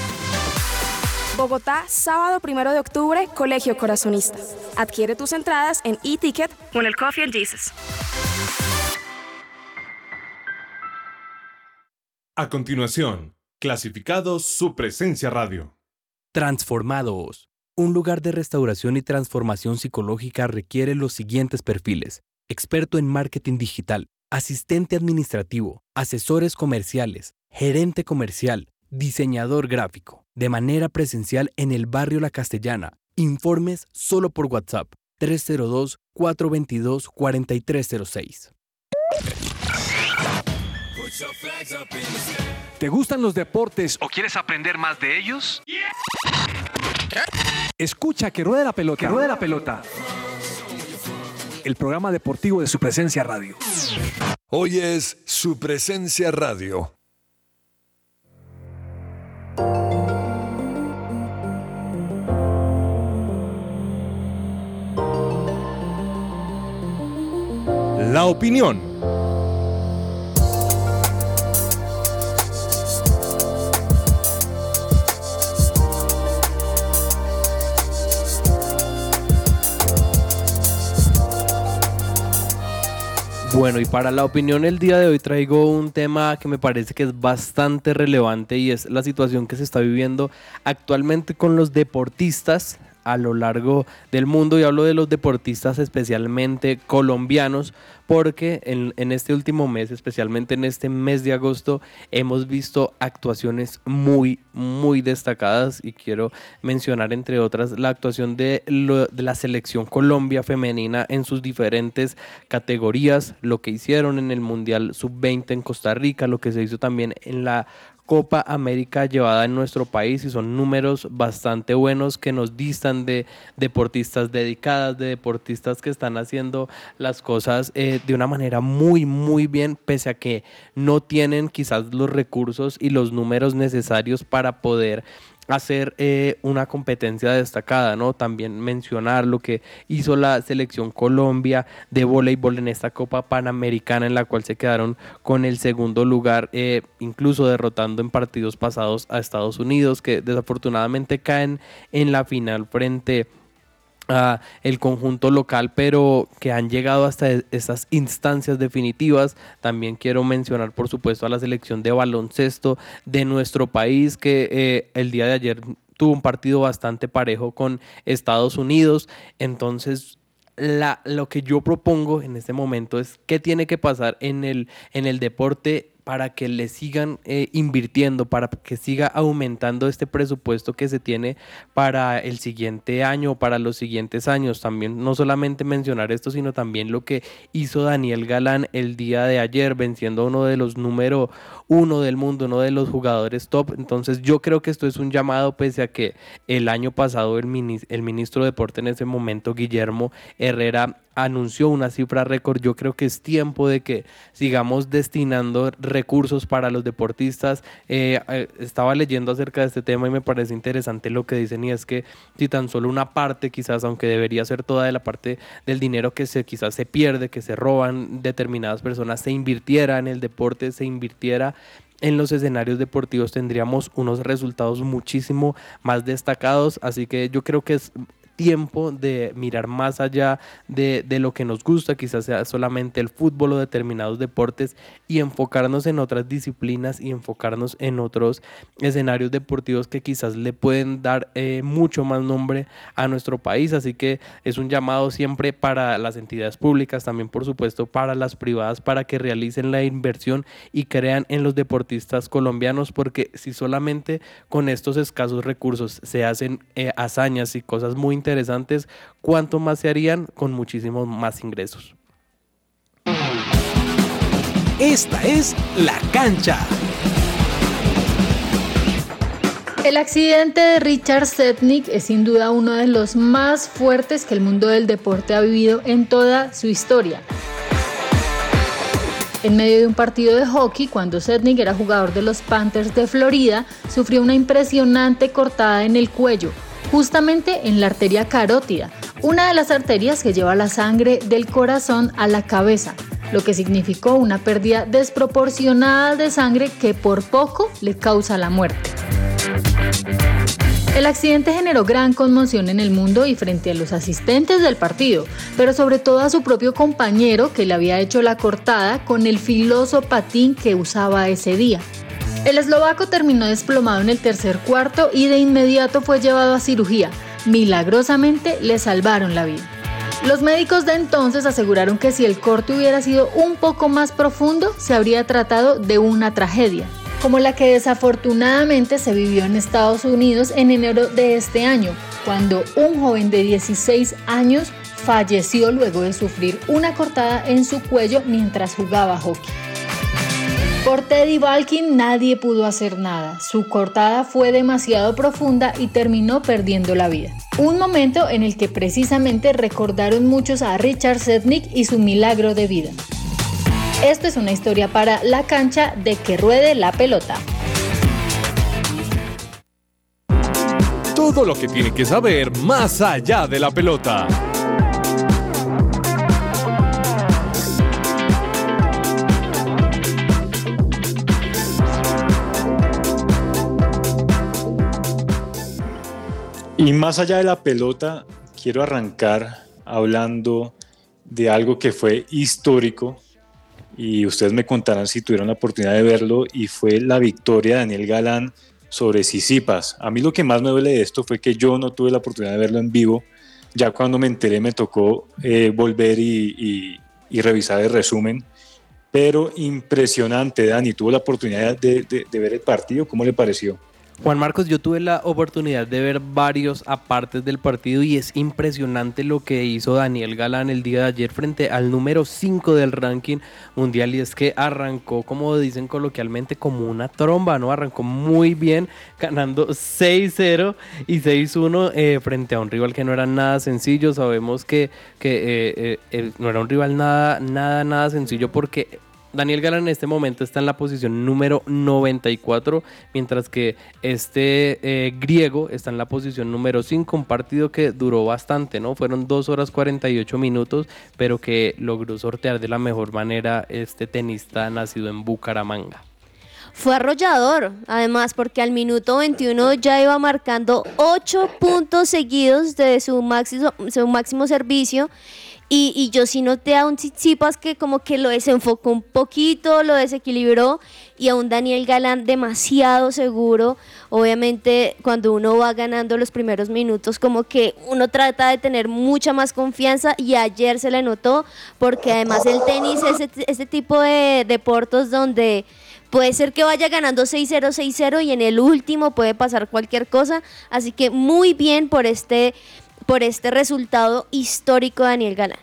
Bogotá, sábado 1 de octubre, Colegio Corazonista. Adquiere tus entradas en e-ticket con el Coffee and Jesus. A continuación, clasificados su presencia radio. Transformados. Un lugar de restauración y transformación psicológica requiere los siguientes perfiles. Experto en marketing digital, asistente administrativo, asesores comerciales, gerente comercial, diseñador gráfico, de manera presencial en el barrio La Castellana. Informes solo por WhatsApp 302-422-4306. ¿Te gustan los deportes o quieres aprender más de ellos? Escucha que ruede la pelota. Que ruede la pelota. El programa deportivo de su presencia radio. Hoy es su presencia radio. La opinión. Bueno, y para la opinión el día de hoy traigo un tema que me parece que es bastante relevante y es la situación que se está viviendo actualmente con los deportistas a lo largo del mundo y hablo de los deportistas especialmente colombianos porque en, este último mes, especialmente en este mes de agosto, hemos visto actuaciones muy, muy destacadas y quiero mencionar entre otras la actuación de, de la selección Colombia femenina en sus diferentes categorías, lo que hicieron en el Mundial Sub-20 en Costa Rica, lo que se hizo también en la Copa América llevada en nuestro país y son números bastante buenos que nos distan de deportistas dedicadas, de deportistas que están haciendo las cosas eh, de una manera muy, muy bien, pese a que no tienen quizás los recursos y los números necesarios para poder hacer eh, una competencia destacada, ¿no? También mencionar lo que hizo la selección Colombia de voleibol en esta Copa Panamericana en la cual se quedaron con el segundo lugar, eh, incluso derrotando en partidos pasados a Estados Unidos, que desafortunadamente caen en la final frente a el conjunto local, pero que han llegado hasta esas instancias definitivas. También quiero mencionar, por supuesto, a la selección de baloncesto de nuestro país, que eh, el día de ayer tuvo un partido bastante parejo con Estados Unidos. Entonces, lo que yo propongo en este momento es qué tiene que pasar en el, en el deporte para que le sigan eh, invirtiendo, para que siga aumentando este presupuesto que se tiene para el siguiente año, para los siguientes años. También no solamente mencionar esto, sino también lo que hizo Daniel Galán el día de ayer, venciendo a uno de los número uno del mundo, uno de los jugadores top. Entonces yo creo que esto es un llamado, pese a que el año pasado el, el ministro de Deporte en ese momento, Guillermo Herrera, anunció una cifra récord. Yo creo que es tiempo de que sigamos destinando recursos para los deportistas. Eh, eh, estaba leyendo acerca de este tema y me parece interesante lo que dicen y es que si tan solo una parte, quizás, aunque debería ser toda de la parte del dinero que se quizás se pierde, que se roban determinadas personas, se invirtiera en el deporte, se invirtiera en los escenarios deportivos tendríamos unos resultados muchísimo más destacados. Así que yo creo que es tiempo de mirar más allá de, lo que nos gusta, quizás sea solamente el fútbol o determinados deportes, y enfocarnos en otras disciplinas y enfocarnos en otros escenarios deportivos que quizás le pueden dar eh, mucho más nombre a nuestro país. Así que es un llamado siempre para las entidades públicas, también por supuesto para las privadas, para que realicen la inversión y crean en los deportistas colombianos, porque si solamente con estos escasos recursos se hacen eh, hazañas y cosas muy interesantes, interesantes, cuánto más se harían con muchísimos más ingresos. Esta es la cancha. El accidente de Richard Setnik es sin duda uno de los más fuertes que el mundo del deporte ha vivido en toda su historia. En medio de un partido de hockey, cuando Setnik era jugador de los Panthers de Florida, sufrió una impresionante cortada en el cuello, justamente en la arteria carótida, una de las arterias que lleva la sangre del corazón a la cabeza, lo que significó una pérdida desproporcionada de sangre que por poco le causa la muerte. El accidente generó gran conmoción en el mundo y frente a los asistentes del partido, pero sobre todo a su propio compañero que le había hecho la cortada con el filoso patín que usaba ese día. El eslovaco terminó desplomado en el tercer cuarto y de inmediato fue llevado a cirugía. Milagrosamente le salvaron la vida. Los médicos de entonces aseguraron que si el corte hubiera sido un poco más profundo, se habría tratado de una tragedia, como la que desafortunadamente se vivió en Estados Unidos en enero de este año, cuando un joven de 16 años falleció luego de sufrir una cortada en su cuello mientras jugaba hockey. Por Teddy Balkin nadie pudo hacer nada. Su cortada fue demasiado profunda y terminó perdiendo la vida. Un momento en el que precisamente recordaron muchos a Richard Sednick y su milagro de vida. Esto es una historia para la cancha de que ruede la pelota. Todo lo que tiene que saber más allá de la pelota. Y más allá de la pelota, quiero arrancar hablando de algo que fue histórico y ustedes me contarán si tuvieron la oportunidad de verlo y fue la victoria de Daniel Galán sobre Sisipas. A mí lo que más me duele de esto fue que yo no tuve la oportunidad de verlo en vivo. Ya cuando me enteré me tocó eh, volver y, revisar el resumen. Pero impresionante, Dani. ¿Tuvo la oportunidad de ver el partido? ¿Cómo le pareció? Juan Marcos, yo tuve la oportunidad de ver varios apartes del partido y es impresionante lo que hizo Daniel Galán el día de ayer frente al número 5 del ranking mundial y es que arrancó, como dicen coloquialmente, como una tromba, ¿no? Arrancó muy bien, ganando 6-0 y 6-1 eh, frente a un rival que no era nada sencillo. Sabemos que, que eh, eh, no era un rival nada, nada, nada sencillo porque Daniel Galán en este momento está en la posición número 94, mientras que este eh, griego está en la posición número 5, un partido que duró bastante, ¿no? Fueron 2 horas 48 minutos, pero que logró sortear de la mejor manera este tenista nacido en Bucaramanga. Fue arrollador, además, porque al minuto 21 ya iba marcando 8 puntos seguidos de su máximo, su máximo servicio y, yo sí noté a un Tsitsipas que como que lo desenfocó un poquito, lo desequilibró y a un Daniel Galán demasiado seguro. Obviamente cuando uno va ganando los primeros minutos como que uno trata de tener mucha más confianza y ayer se le notó porque además el tenis es ese, tipo de deportes donde puede ser que vaya ganando 6-0, 6-0 y en el último puede pasar cualquier cosa. Así que muy bien por este por este resultado histórico de Daniel Galán.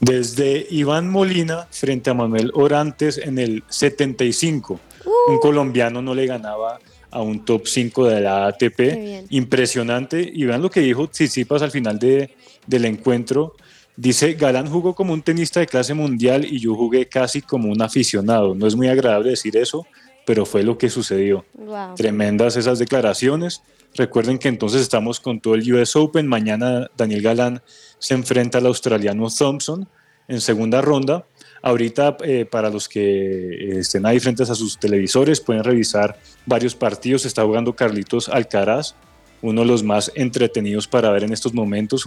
Desde Iván Molina frente a Manuel Orantes en el 75. Un uh. colombiano no le ganaba a un top 5 de la ATP. Impresionante. Y vean lo que dijo Tsitsipas al final de, del encuentro. Dice, Galán jugó como un tenista de clase mundial y yo jugué casi como un aficionado. No es muy agradable decir eso, pero fue lo que sucedió. Wow. Tremendas esas declaraciones. Recuerden que entonces estamos con todo el US Open. Mañana Daniel Galán se enfrenta al australiano Thompson en segunda ronda. Ahorita, eh, para los que eh, estén ahí frente a sus televisores, pueden revisar varios partidos. Está jugando Carlitos Alcaraz, uno de los más entretenidos para ver en estos momentos,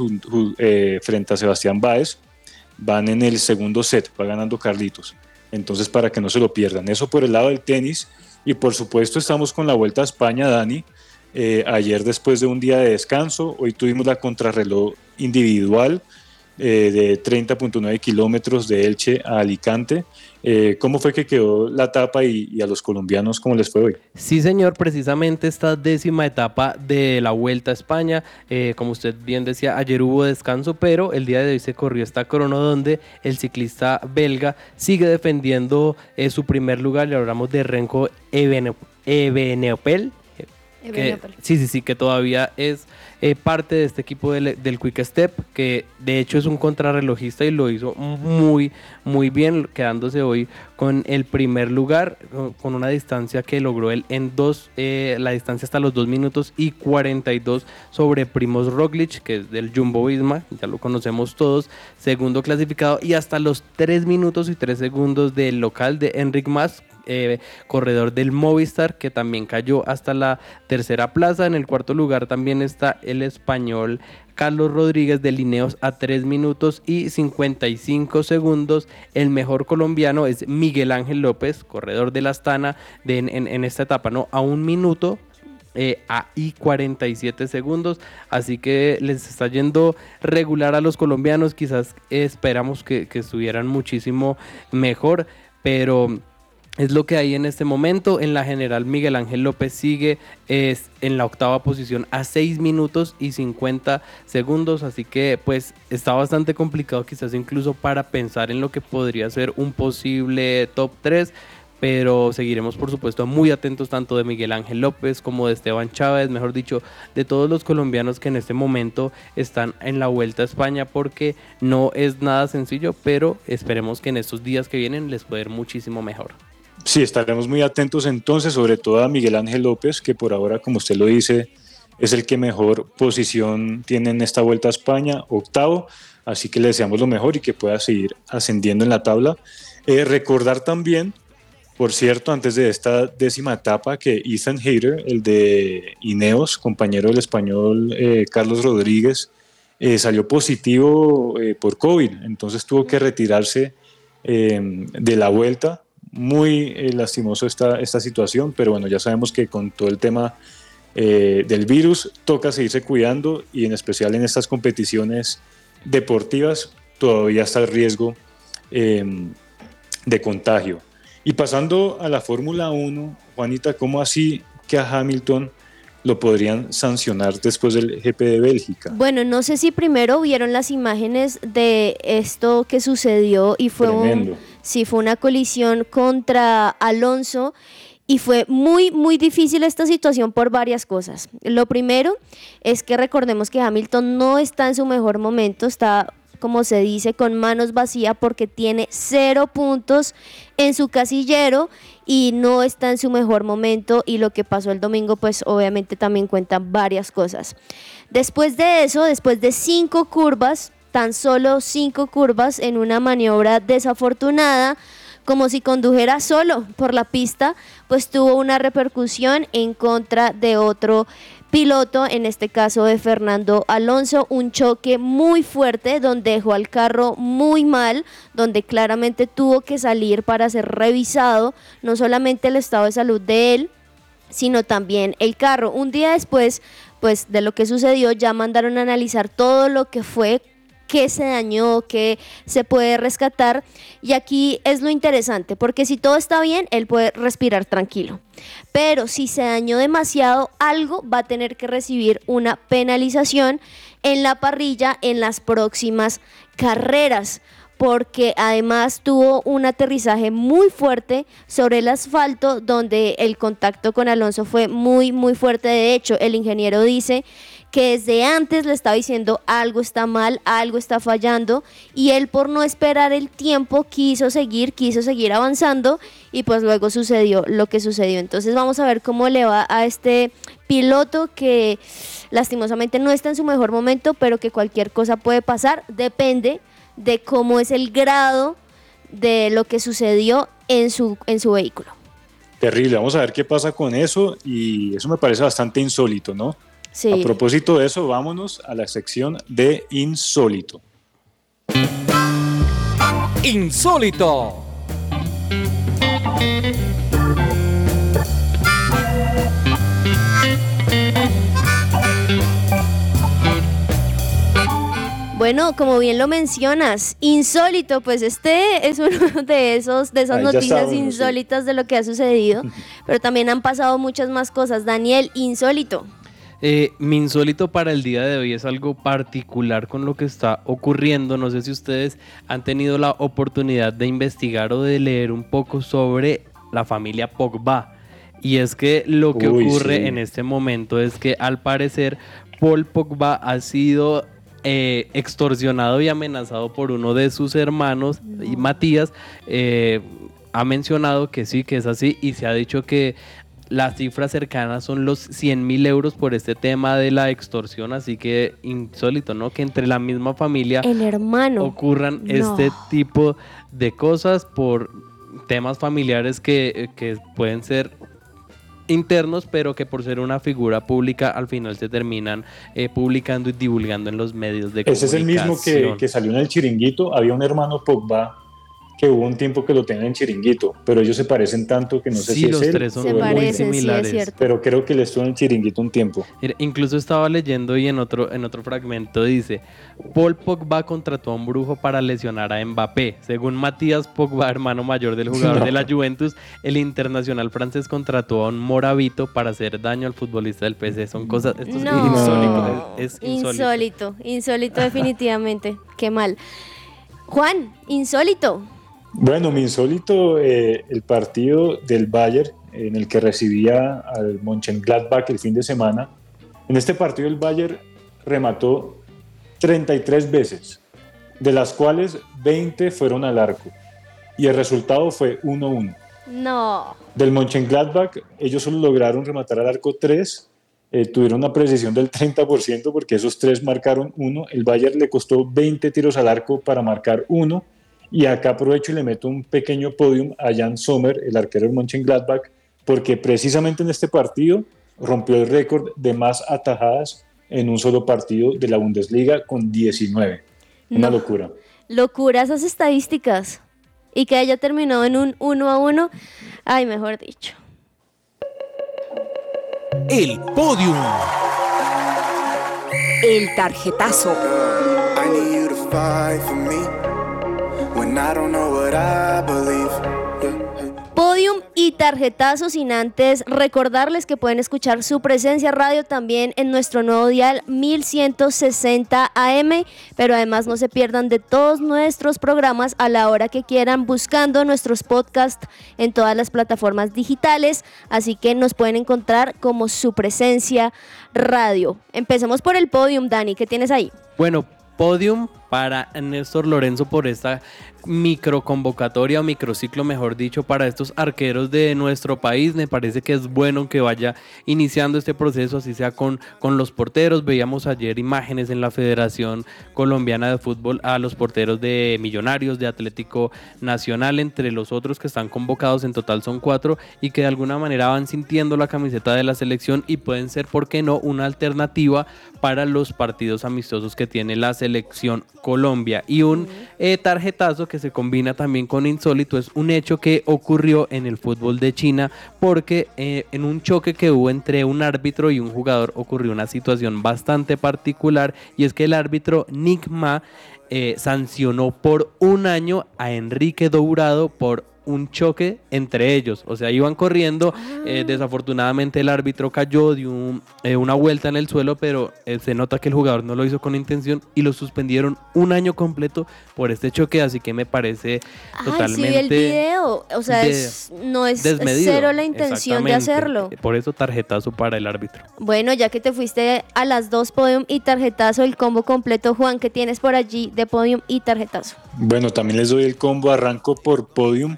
eh, frente a Sebastián Báez. Van en el segundo set, va ganando Carlitos. Entonces, para que no se lo pierdan. Eso por el lado del tenis. Y por supuesto, estamos con la Vuelta a España, Dani. Eh, ayer, después de un día de descanso, hoy tuvimos la contrarreloj individual eh, de 30.9 kilómetros de Elche a Alicante. Eh, ¿Cómo fue que quedó la etapa y, a los colombianos cómo les fue hoy? Sí, señor, precisamente esta décima etapa de la Vuelta a España, eh, como usted bien decía, ayer hubo descanso, pero el día de hoy se corrió esta crono donde el ciclista belga sigue defendiendo su primer lugar, le hablamos de Renko eh, que- sí, sí, sí, que todavía es eh, parte de este equipo del, del Quick Step, que de hecho es un contrarrelojista y lo hizo muy, muy bien, quedándose hoy con el primer lugar, con- con una distancia que logró él en dos, eh, la distancia hasta los 2 minutos y 42 sobre Primos Roglic, que es del Jumbo Visma, ya lo conocemos todos, segundo clasificado, y hasta los 3 minutos y 3 segundos del local de Enric Mas, eh, corredor del Movistar, que también cayó hasta la tercera plaza. En el cuarto lugar también está el español Carlos Rodríguez de Lineos a 3 minutos y 55 segundos. El mejor colombiano es Miguel Ángel López, corredor de la Astana, en esta etapa, ¿no? A un minuto. eh, a y 47 segundos, así que les está yendo regular a los colombianos, quizás esperamos que, que estuvieran muchísimo mejor, pero es lo que hay en este momento. En la general, Miguel Ángel López sigue es, en la octava posición a 6 minutos y 50 segundos. Así que pues está bastante complicado quizás incluso para pensar en lo que podría ser un posible top 3. Pero seguiremos por supuesto muy atentos tanto de Miguel Ángel López como de Esteban Chávez, mejor dicho, de todos los colombianos que en este momento están en la Vuelta a España porque no es nada sencillo, pero esperemos que en estos días que vienen les pueda ir muchísimo mejor. Sí, estaremos muy atentos entonces, sobre todo a Miguel Ángel López, que por ahora, como usted lo dice, es el que mejor posición tiene en esta Vuelta a España, octavo, así que le deseamos lo mejor y que pueda seguir ascendiendo en la tabla. Eh, recordar también, por cierto, antes de esta décima etapa, que Ethan Hayter, el de Ineos, compañero del español eh, Carlos Rodríguez, eh, salió positivo por COVID, entonces tuvo que retirarse de la vuelta. Muy eh, lastimoso esta, esta situación, pero bueno, ya sabemos que con todo el tema eh, del virus toca seguirse cuidando y en especial en estas competiciones deportivas todavía está el riesgo eh, de contagio. Y pasando a la Fórmula 1, Juanita, ¿cómo así que a Hamilton lo podrían sancionar después del GP de Bélgica? Bueno, no sé si primero vieron las imágenes de esto que sucedió y fue Tremendo. un sí fue una colisión contra Alonso y fue muy muy difícil esta situación por varias cosas. Lo primero es que recordemos que Hamilton no está en su mejor momento, está como se dice, con manos vacías porque tiene cero puntos en su casillero y no está en su mejor momento y lo que pasó el domingo pues obviamente también cuenta varias cosas. Después de eso, después de cinco curvas, tan solo cinco curvas en una maniobra desafortunada, como si condujera solo por la pista, pues tuvo una repercusión en contra de otro piloto, en este caso de Fernando Alonso, un choque muy fuerte donde dejó al carro muy mal, donde claramente tuvo que salir para ser revisado, no solamente el estado de salud de él, sino también el carro. Un día después, pues de lo que sucedió, ya mandaron a analizar todo lo que fue, qué se dañó, qué se puede rescatar. Y aquí es lo interesante, porque si todo está bien, él puede respirar tranquilo. Pero si se dañó demasiado, algo va a tener que recibir una penalización en la parrilla en las próximas carreras. porque además tuvo un aterrizaje muy fuerte sobre el asfalto donde el contacto con Alonso fue muy muy fuerte. De hecho, el ingeniero dice que desde antes le estaba diciendo algo está mal, algo está fallando y él por no esperar el tiempo quiso seguir, quiso seguir avanzando y pues luego sucedió lo que sucedió. Entonces vamos a ver cómo le va a este piloto que lastimosamente no está en su mejor momento, pero que cualquier cosa puede pasar, depende de cómo es el grado de lo que sucedió en su, en su vehículo. Terrible, vamos a ver qué pasa con eso y eso me parece bastante insólito, ¿no? Sí. A propósito de eso, vámonos a la sección de insólito. Insólito. Bueno, como bien lo mencionas, insólito, pues este es uno (laughs) de esos de esas noticias sí. insólitas de lo que ha sucedido, pero también han pasado muchas más cosas. Daniel, insólito. Eh, mi insólito para el día de hoy es algo particular con lo que está ocurriendo. No sé si ustedes han tenido la oportunidad de investigar o de leer un poco sobre la familia Pogba. Y es que lo que Uy, ocurre sí. en este momento es que al parecer Paul Pogba ha sido eh, extorsionado y amenazado por uno de sus hermanos y Matías eh, ha mencionado que sí, que es así y se ha dicho que las cifras cercanas son los 100 mil euros por este tema de la extorsión, así que insólito, ¿no? Que entre la misma familia El hermano. ocurran No. este tipo de cosas por temas familiares que, que pueden ser internos, pero que por ser una figura pública al final se terminan eh, publicando y divulgando en los medios de Ese es el mismo que, comunicación. que salió en el chiringuito. Había un hermano Pogba que hubo un tiempo que lo tenían en chiringuito, pero ellos se parecen tanto que no sé Sí, si es los él tres son o Se él. parecen, sí, es similares. Pero creo que él estuvo en chiringuito un tiempo. Mira, incluso estaba leyendo y en otro, en otro fragmento dice, Paul Pogba contrató a un brujo para lesionar a Mbappé. Según Matías Pogba, hermano mayor del jugador de la Juventus, el internacional francés contrató a un moravito para hacer daño al futbolista del PC. Son cosas, esto es No. insólito, es, es insólito. Insólito, insólito definitivamente. Qué mal. Juan, insólito. Bueno, mi insólito, eh, el partido del Bayern en el que recibía al Mönchengladbach el fin de semana. En este partido el Bayern remató 33 veces, de las cuales 20 fueron al arco. Y el resultado fue 1-1. No. Del Mönchengladbach, ellos solo lograron rematar al arco 3, eh, tuvieron una precisión del 30% porque esos tres marcaron uno. El Bayern le costó 20 tiros al arco para marcar uno. Y acá aprovecho y le meto un pequeño podium a Jan Sommer, el arquero del Mönchengladbach, porque precisamente en este partido rompió el récord de más atajadas en un solo partido de la Bundesliga con 19. Una No. locura. Locura esas estadísticas. Y que haya terminado en un uno a uno. Ay, mejor dicho. El podium. El tarjetazo. I need you to fight for me Podium y tarjetazo sin antes recordarles que pueden escuchar su presencia radio también en nuestro nuevo dial 1160 AM, pero además no se pierdan de todos nuestros programas a la hora que quieran buscando nuestros podcasts en todas las plataformas digitales, así que nos pueden encontrar como su presencia radio. Empecemos por el podium, Dani, ¿qué tienes ahí? Bueno, podium para Néstor Lorenzo por esta microconvocatoria o microciclo, mejor dicho, para estos arqueros de nuestro país. Me parece que es bueno que vaya iniciando este proceso, así sea con, con los porteros. Veíamos ayer imágenes en la Federación Colombiana de Fútbol a los porteros de Millonarios, de Atlético Nacional, entre los otros que están convocados, en total son cuatro, y que de alguna manera van sintiendo la camiseta de la selección y pueden ser, ¿por qué no?, una alternativa para los partidos amistosos que tiene la selección Colombia. Y un eh, tarjetazo que se combina también con insólito es un hecho que ocurrió en el fútbol de China porque eh, en un choque que hubo entre un árbitro y un jugador ocurrió una situación bastante particular y es que el árbitro Nick Ma eh, sancionó por un año a Enrique Dourado por un choque entre ellos. O sea, iban corriendo. Ah. eh, desafortunadamente el árbitro cayó, dio un- eh, una vuelta en el suelo, pero eh, se nota que el jugador no lo hizo con intención y lo suspendieron un año completo por este choque. Así que me parece Ay, totalmente. sí el video. O sea, de- es, no es desmedido. cero la intención de hacerlo. Por eso tarjetazo para el árbitro. Bueno, ya que te fuiste a las dos podium y tarjetazo, el combo completo, Juan, ¿qué tienes por allí de podium y tarjetazo? Bueno, también les doy el combo, arranco por podium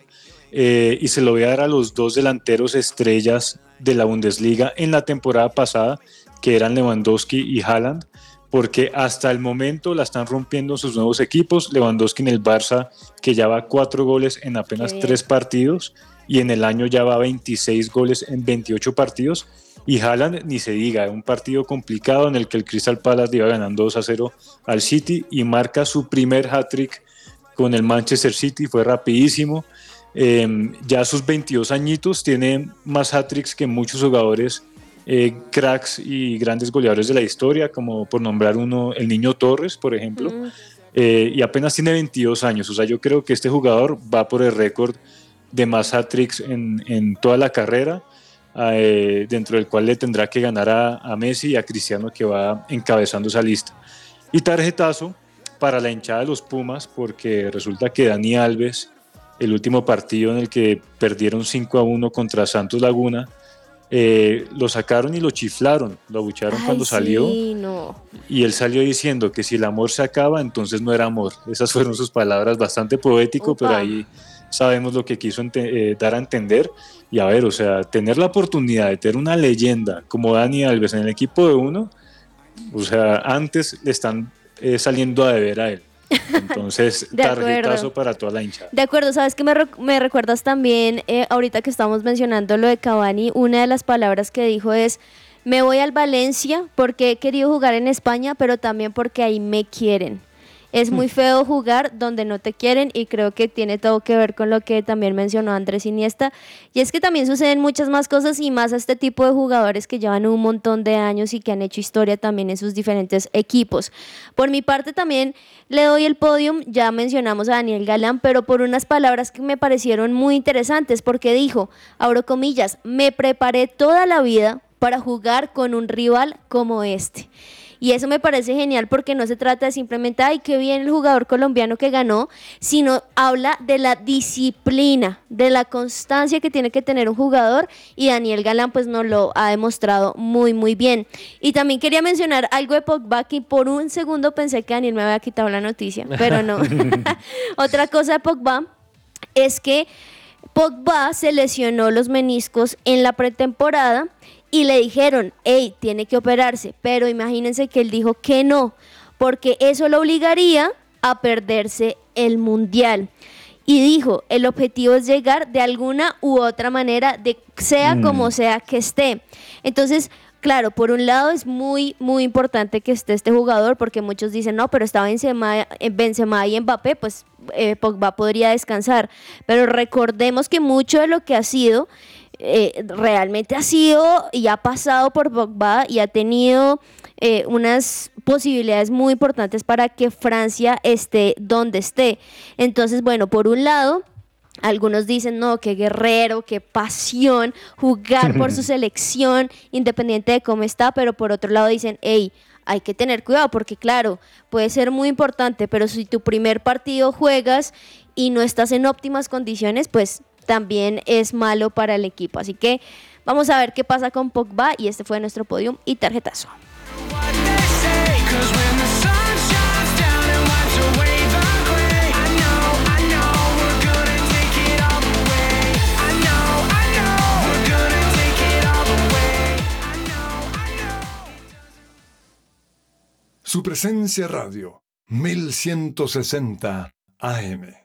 eh, y se lo voy a dar a los dos delanteros estrellas de la Bundesliga en la temporada pasada, que eran Lewandowski y Haaland, porque hasta el momento la están rompiendo sus nuevos equipos. Lewandowski en el Barça, que ya va cuatro goles en apenas tres partidos, y en el año ya va 26 goles en 28 partidos. Y Haaland, ni se diga, un partido complicado en el que el Crystal Palace iba ganando 2 a 0 al City y marca su primer hat-trick con el Manchester City, fue rapidísimo. Eh, ya a sus 22 añitos tiene más hat-tricks que muchos jugadores eh, cracks y grandes goleadores de la historia, como por nombrar uno, el Niño Torres, por ejemplo. Eh, y apenas tiene 22 años, o sea, yo creo que este jugador va por el récord de más hat-tricks en, en toda la carrera, eh, dentro del cual le tendrá que ganar a, a Messi y a Cristiano que va encabezando esa lista. Y tarjetazo para la hinchada de los Pumas, porque resulta que Dani Alves, el último partido en el que perdieron 5 a 1 contra Santos Laguna, eh, lo sacaron y lo chiflaron, lo abucharon Ay, cuando salió. Sí, no. Y él salió diciendo que si el amor se acaba, entonces no era amor. Esas fueron sus palabras, bastante poético, pero ahí sabemos lo que quiso eh, dar a entender. Y a ver, o sea, tener la oportunidad de tener una leyenda como Dani Alves en el equipo de uno, o sea, antes le están eh, saliendo a deber a él. Entonces, (laughs) tarjetazo para toda la hinchada. De acuerdo, sabes que me recuerdas también, eh, ahorita que estamos mencionando lo de Cavani, una de las palabras que dijo es, me voy al Valencia porque he querido jugar en España, pero también porque ahí me quieren. Es muy feo jugar donde no te quieren y creo que tiene todo que ver con lo que también mencionó Andrés Iniesta. Y es que también suceden muchas más cosas y más a este tipo de jugadores que llevan un montón de años y que han hecho historia también en sus diferentes equipos. Por mi parte también le doy el podium, ya mencionamos a Daniel Galán, pero por unas palabras que me parecieron muy interesantes porque dijo, abro comillas, me preparé toda la vida para jugar con un rival como este. Y eso me parece genial porque no se trata de simplemente, ay, qué bien el jugador colombiano que ganó, sino habla de la disciplina, de la constancia que tiene que tener un jugador y Daniel Galán pues nos lo ha demostrado muy, muy bien. Y también quería mencionar algo de Pogba que por un segundo pensé que Daniel me había quitado la noticia, pero no. (laughs) (laughs) Otra cosa de Pogba es que Pogba se lesionó los meniscos en la pretemporada y le dijeron, hey, tiene que operarse, pero imagínense que él dijo que no, porque eso lo obligaría a perderse el mundial. Y dijo, el objetivo es llegar de alguna u otra manera, de sea Mm. como sea que esté. Entonces, claro, por un lado es muy, muy importante que esté este jugador, porque muchos dicen, no, pero está Benzema, eh, Benzema y Mbappé, pues eh, Pogba podría descansar. Pero recordemos que mucho de lo que ha sido, eh, realmente ha sido y ha pasado por Pogba y ha tenido eh, unas posibilidades muy importantes para que Francia esté donde esté. Entonces, bueno, por un lado, algunos dicen, no, qué guerrero, qué pasión, jugar por su (laughs) selección, independiente de cómo está, pero por otro lado dicen, hey, hay que tener cuidado porque claro, puede ser muy importante, pero si tu primer partido juegas y no estás en óptimas condiciones, pues también es malo para el equipo. Así que vamos a ver qué pasa con Pogba y este fue nuestro podium y tarjetazo. Su presencia radio, 1160 AM.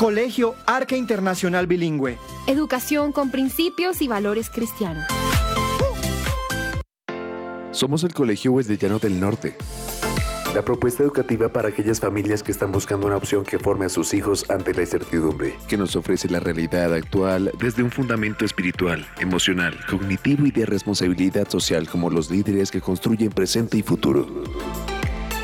Colegio Arca Internacional Bilingüe. Educación con principios y valores cristianos. Somos el Colegio Wesleyano del Norte. La propuesta educativa para aquellas familias que están buscando una opción que forme a sus hijos ante la incertidumbre, que nos ofrece la realidad actual desde un fundamento espiritual, emocional, cognitivo y de responsabilidad social como los líderes que construyen presente y futuro.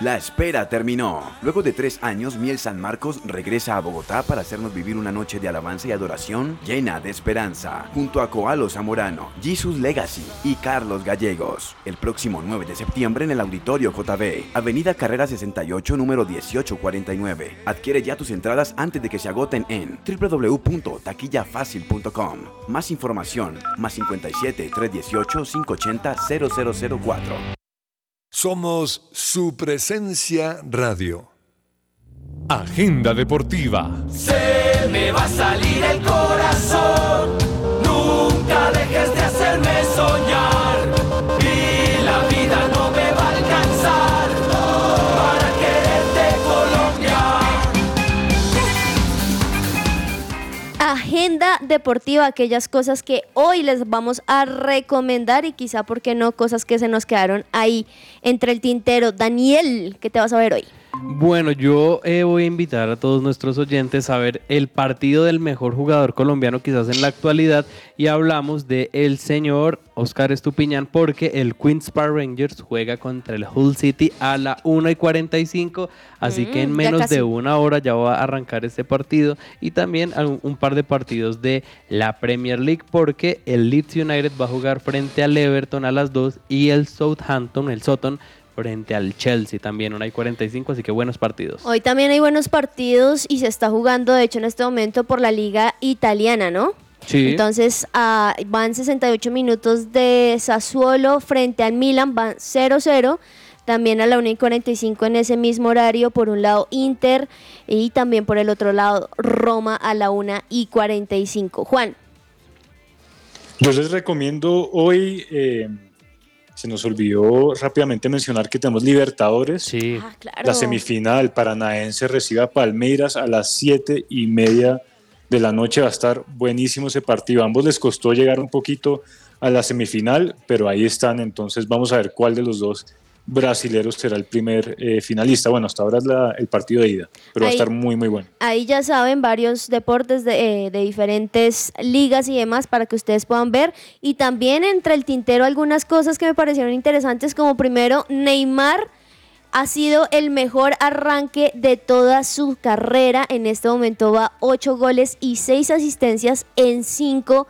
La espera terminó. Luego de tres años, Miel San Marcos regresa a Bogotá para hacernos vivir una noche de alabanza y adoración llena de esperanza, junto a Coalo Zamorano, Jesus Legacy y Carlos Gallegos. El próximo 9 de septiembre en el Auditorio JB, Avenida Carrera 68, número 1849. Adquiere ya tus entradas antes de que se agoten en www.taquillafacil.com. Más información, más 57 318 580 0004. Somos su presencia radio. Agenda deportiva. Se me va a salir el corazón. Nunca dejes de hacerme soñar. Deportiva, aquellas cosas que hoy les vamos a recomendar y quizá, ¿por qué no? Cosas que se nos quedaron ahí entre el tintero. Daniel, ¿qué te vas a ver hoy? Bueno, yo eh, voy a invitar a todos nuestros oyentes a ver el partido del mejor jugador colombiano quizás en la actualidad y hablamos de el señor Oscar Estupiñán porque el Queens Park Rangers juega contra el Hull City a la 1 y 45, así que en Mm, menos de una hora ya va a arrancar este partido y también un, par de partidos de la Premier League porque el Leeds United va a jugar frente al Everton a las 2 y el Southampton, el Soton, frente al Chelsea también, 1 y 45, así que buenos partidos. Hoy también hay buenos partidos y se está jugando, de hecho, en este momento por la liga italiana, ¿no? Sí. Entonces ah, van 68 minutos de Sassuolo frente al Milan, van 0-0. También a la 1 y 45 en ese mismo horario, por un lado Inter y también por el otro lado Roma a la 1 y 45. Juan. Yo les recomiendo hoy, eh, se nos olvidó rápidamente mencionar que tenemos Libertadores. La semifinal paranaense recibe a Palmeiras a las siete y media de la noche. Va a estar buenísimo ese partido. A ambos les costó llegar un poquito a la semifinal, pero ahí están. Entonces vamos a ver cuál de los dos brasileros será el primer eh, finalista. Bueno, hasta ahora es la- el partido de ida, pero va a estar muy, muy bueno. Ahí ya saben varios deportes de, eh, de diferentes ligas y demás para que ustedes puedan ver. Y también entre el tintero algunas cosas que me parecieron interesantes, como primero Neymar ha sido el mejor arranque de toda su carrera. En este momento va 8 goles y 6 asistencias en 5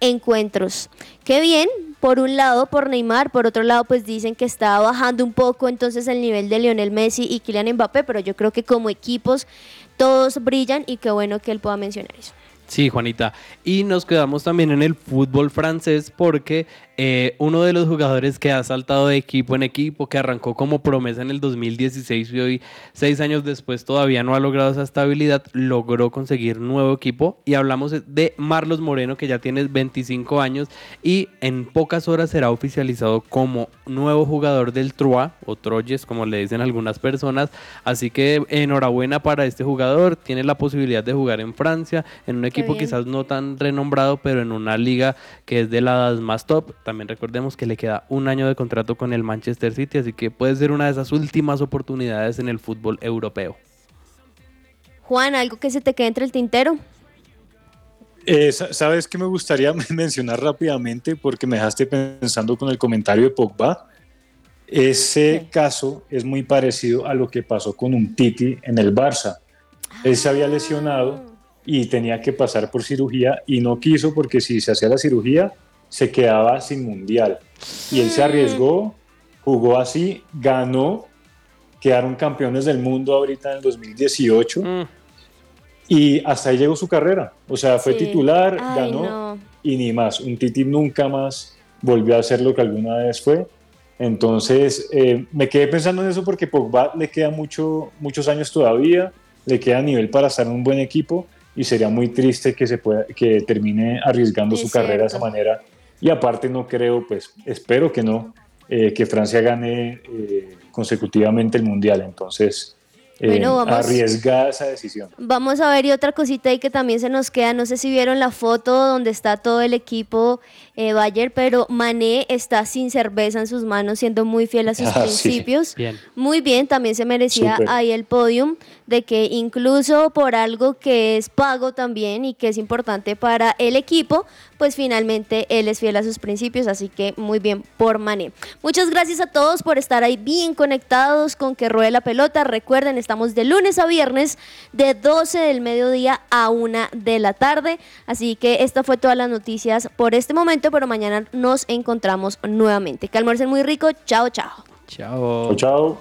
encuentros. Qué bien, por un lado por Neymar, por otro lado pues dicen que está bajando un poco entonces el nivel de Lionel Messi y Kylian Mbappé, pero yo creo que como equipos todos brillan y qué bueno que él pueda mencionar eso. Sí, Juanita. Y nos quedamos también en el fútbol francés porque eh, uno de los jugadores que ha saltado de equipo en equipo, que arrancó como promesa en el 2016 y hoy, seis años después, todavía no ha logrado esa estabilidad, logró conseguir nuevo equipo. Y hablamos de Marlos Moreno, que ya tiene 25 años y en pocas horas será oficializado como nuevo jugador del Troyes o Troyes, como le dicen algunas personas. Así que enhorabuena para este jugador. Tiene la posibilidad de jugar en Francia, en un equipo quizás no tan renombrado, pero en una liga que es de las más top. También recordemos que le queda un año de contrato con el Manchester City, así que puede ser una de esas últimas oportunidades en el fútbol europeo. Juan, algo que se te quede entre el tintero. Eh, sa- ¿Sabes qué me gustaría (laughs) mencionar rápidamente? Porque me dejaste pensando con el comentario de Pogba. Ese caso es muy parecido a lo que pasó con un Titi en el Barça. Él se había lesionado y tenía que pasar por cirugía y no quiso porque si se hacía la cirugía se quedaba sin mundial. Y él se arriesgó, jugó así, ganó, quedaron campeones del mundo ahorita en el 2018 y hasta ahí llegó su carrera. O sea, fue Sí. titular, Ay, ganó no. y ni más. Un Titi nunca más volvió a ser lo que alguna vez fue. Entonces, eh, me quedé pensando en eso porque Pogba le queda mucho, muchos años todavía, le queda nivel para estar en un buen equipo y sería muy triste que, se pueda, que termine arriesgando su carrera de esa manera. Y aparte no creo, pues espero que no, eh, que Francia gane eh, consecutivamente el Mundial. Entonces, bueno, vamos, arriesgada esa decisión. Vamos a ver y otra cosita ahí que también se nos queda, no sé si vieron la foto donde está todo el equipo eh, Bayer, pero Mané está sin cerveza en sus manos, siendo muy fiel a sus (laughs) Ah, principios. Bien. Muy bien, también se merecía ahí el podium de que incluso por algo que es pago también y que es importante para el equipo, pues finalmente él es fiel a sus principios, así que muy bien por Mané. Muchas gracias a todos por estar ahí bien conectados con que ruede la pelota. Recuerden, estamos de lunes a viernes de 12 del mediodía a 1 de la tarde, así que esta fue todas las noticias por este momento, pero mañana nos encontramos nuevamente. Que almuercen muy rico, chao, chao. Chao. Chao.